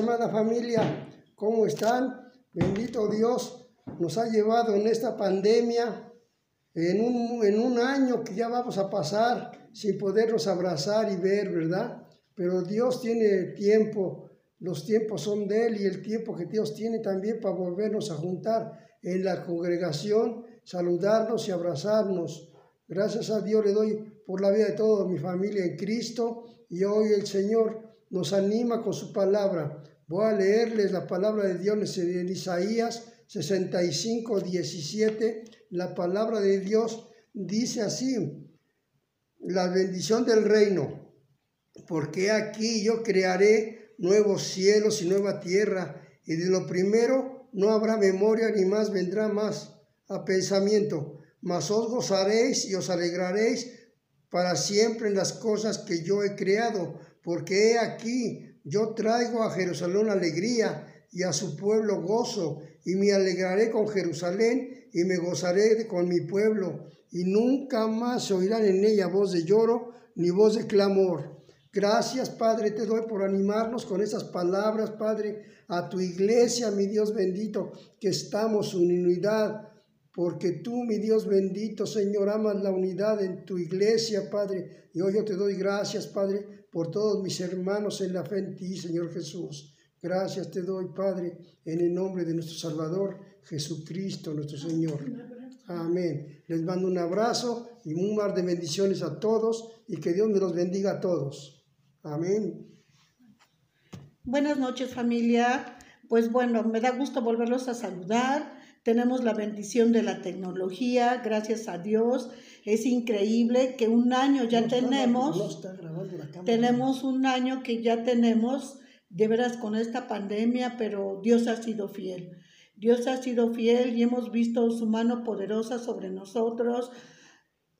amada familia. ¿Cómo están? Bendito Dios nos ha llevado en esta pandemia, en un, en un año que ya vamos a pasar sin podernos abrazar y ver, ¿verdad? Pero Dios tiene tiempo, los tiempos son de Él y el tiempo que Dios tiene también para volvernos a juntar en la congregación, saludarnos y abrazarnos. Gracias a Dios le doy por la vida de toda mi familia en Cristo y hoy el Señor nos anima con su palabra. Voy a leerles la palabra de Dios en Isaías 65, 17. La palabra de Dios dice así, la bendición del reino, porque aquí yo crearé nuevos cielos y nueva tierra, y de lo primero no habrá memoria ni más vendrá más a pensamiento, mas os gozaréis y os alegraréis para siempre en las cosas que yo he creado, porque he aquí, yo traigo a Jerusalén alegría y a su pueblo gozo, y me alegraré con Jerusalén y me gozaré con mi pueblo, y nunca más se oirán en ella voz de lloro ni voz de clamor. Gracias, Padre, te doy por animarnos con esas palabras, Padre, a tu iglesia, mi Dios bendito, que estamos en unidad, porque tú, mi Dios bendito, Señor, amas la unidad en tu iglesia, Padre. Y hoy yo te doy gracias, Padre, por todos mis hermanos en la fe en ti, Señor Jesús. Gracias te doy, Padre, en el nombre de nuestro Salvador, Jesucristo, nuestro Señor. Amén. Les mando un abrazo y un mar de bendiciones a todos y que Dios me los bendiga a todos. Amén. Buenas noches familia. Pues bueno, me da gusto volverlos a saludar. Tenemos la bendición de la tecnología, gracias a Dios. Es increíble que un año ya tenemos, tenemos un año que ya tenemos, de veras con esta pandemia, pero Dios ha sido fiel. Dios ha sido fiel y hemos visto su mano poderosa sobre nosotros.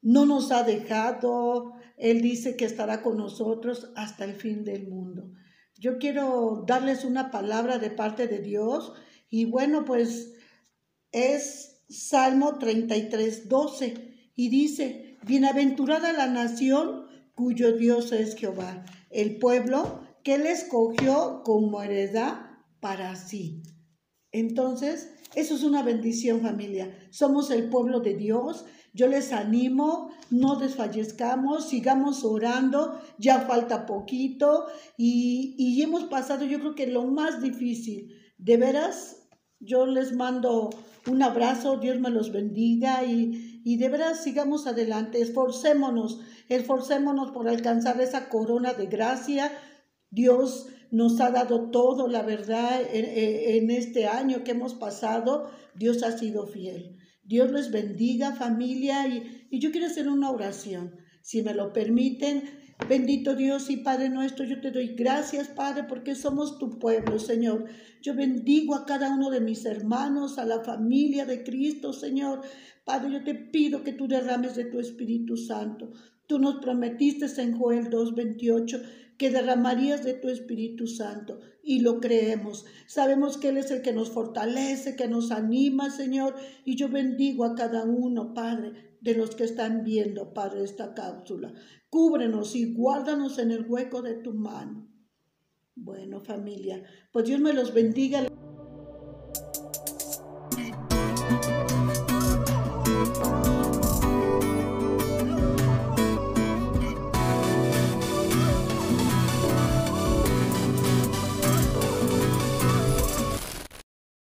No nos ha dejado. Él dice que estará con nosotros hasta el fin del mundo. Yo quiero darles una palabra de parte de Dios y bueno, pues es Salmo 33, 12 y dice, bienaventurada la nación cuyo Dios es Jehová, el pueblo que él escogió como heredad para sí. Entonces, eso es una bendición familia. Somos el pueblo de Dios. Yo les animo, no desfallezcamos, sigamos orando, ya falta poquito y, y hemos pasado yo creo que lo más difícil. De veras, yo les mando un abrazo, Dios me los bendiga y, y de veras sigamos adelante, esforcémonos, esforcémonos por alcanzar esa corona de gracia. Dios nos ha dado todo, la verdad, en, este año que hemos pasado, Dios ha sido fiel. Dios les bendiga familia y, y yo quiero hacer una oración. Si me lo permiten, Bendito Dios y Padre nuestro, yo te doy gracias, Padre, porque somos tu pueblo, Señor. Yo bendigo a cada uno de mis hermanos, a la familia de Cristo, Señor. Padre, yo te pido que tú derrames de tu Espíritu Santo. Tú nos prometiste en Joel 2.28 que derramarías de tu Espíritu Santo y lo creemos. Sabemos que Él es el que nos fortalece, que nos anima, Señor, y yo bendigo a cada uno, Padre, de los que están viendo, Padre, esta cápsula. Cúbrenos y guárdanos en el hueco de tu mano. Bueno, familia, pues Dios me los bendiga.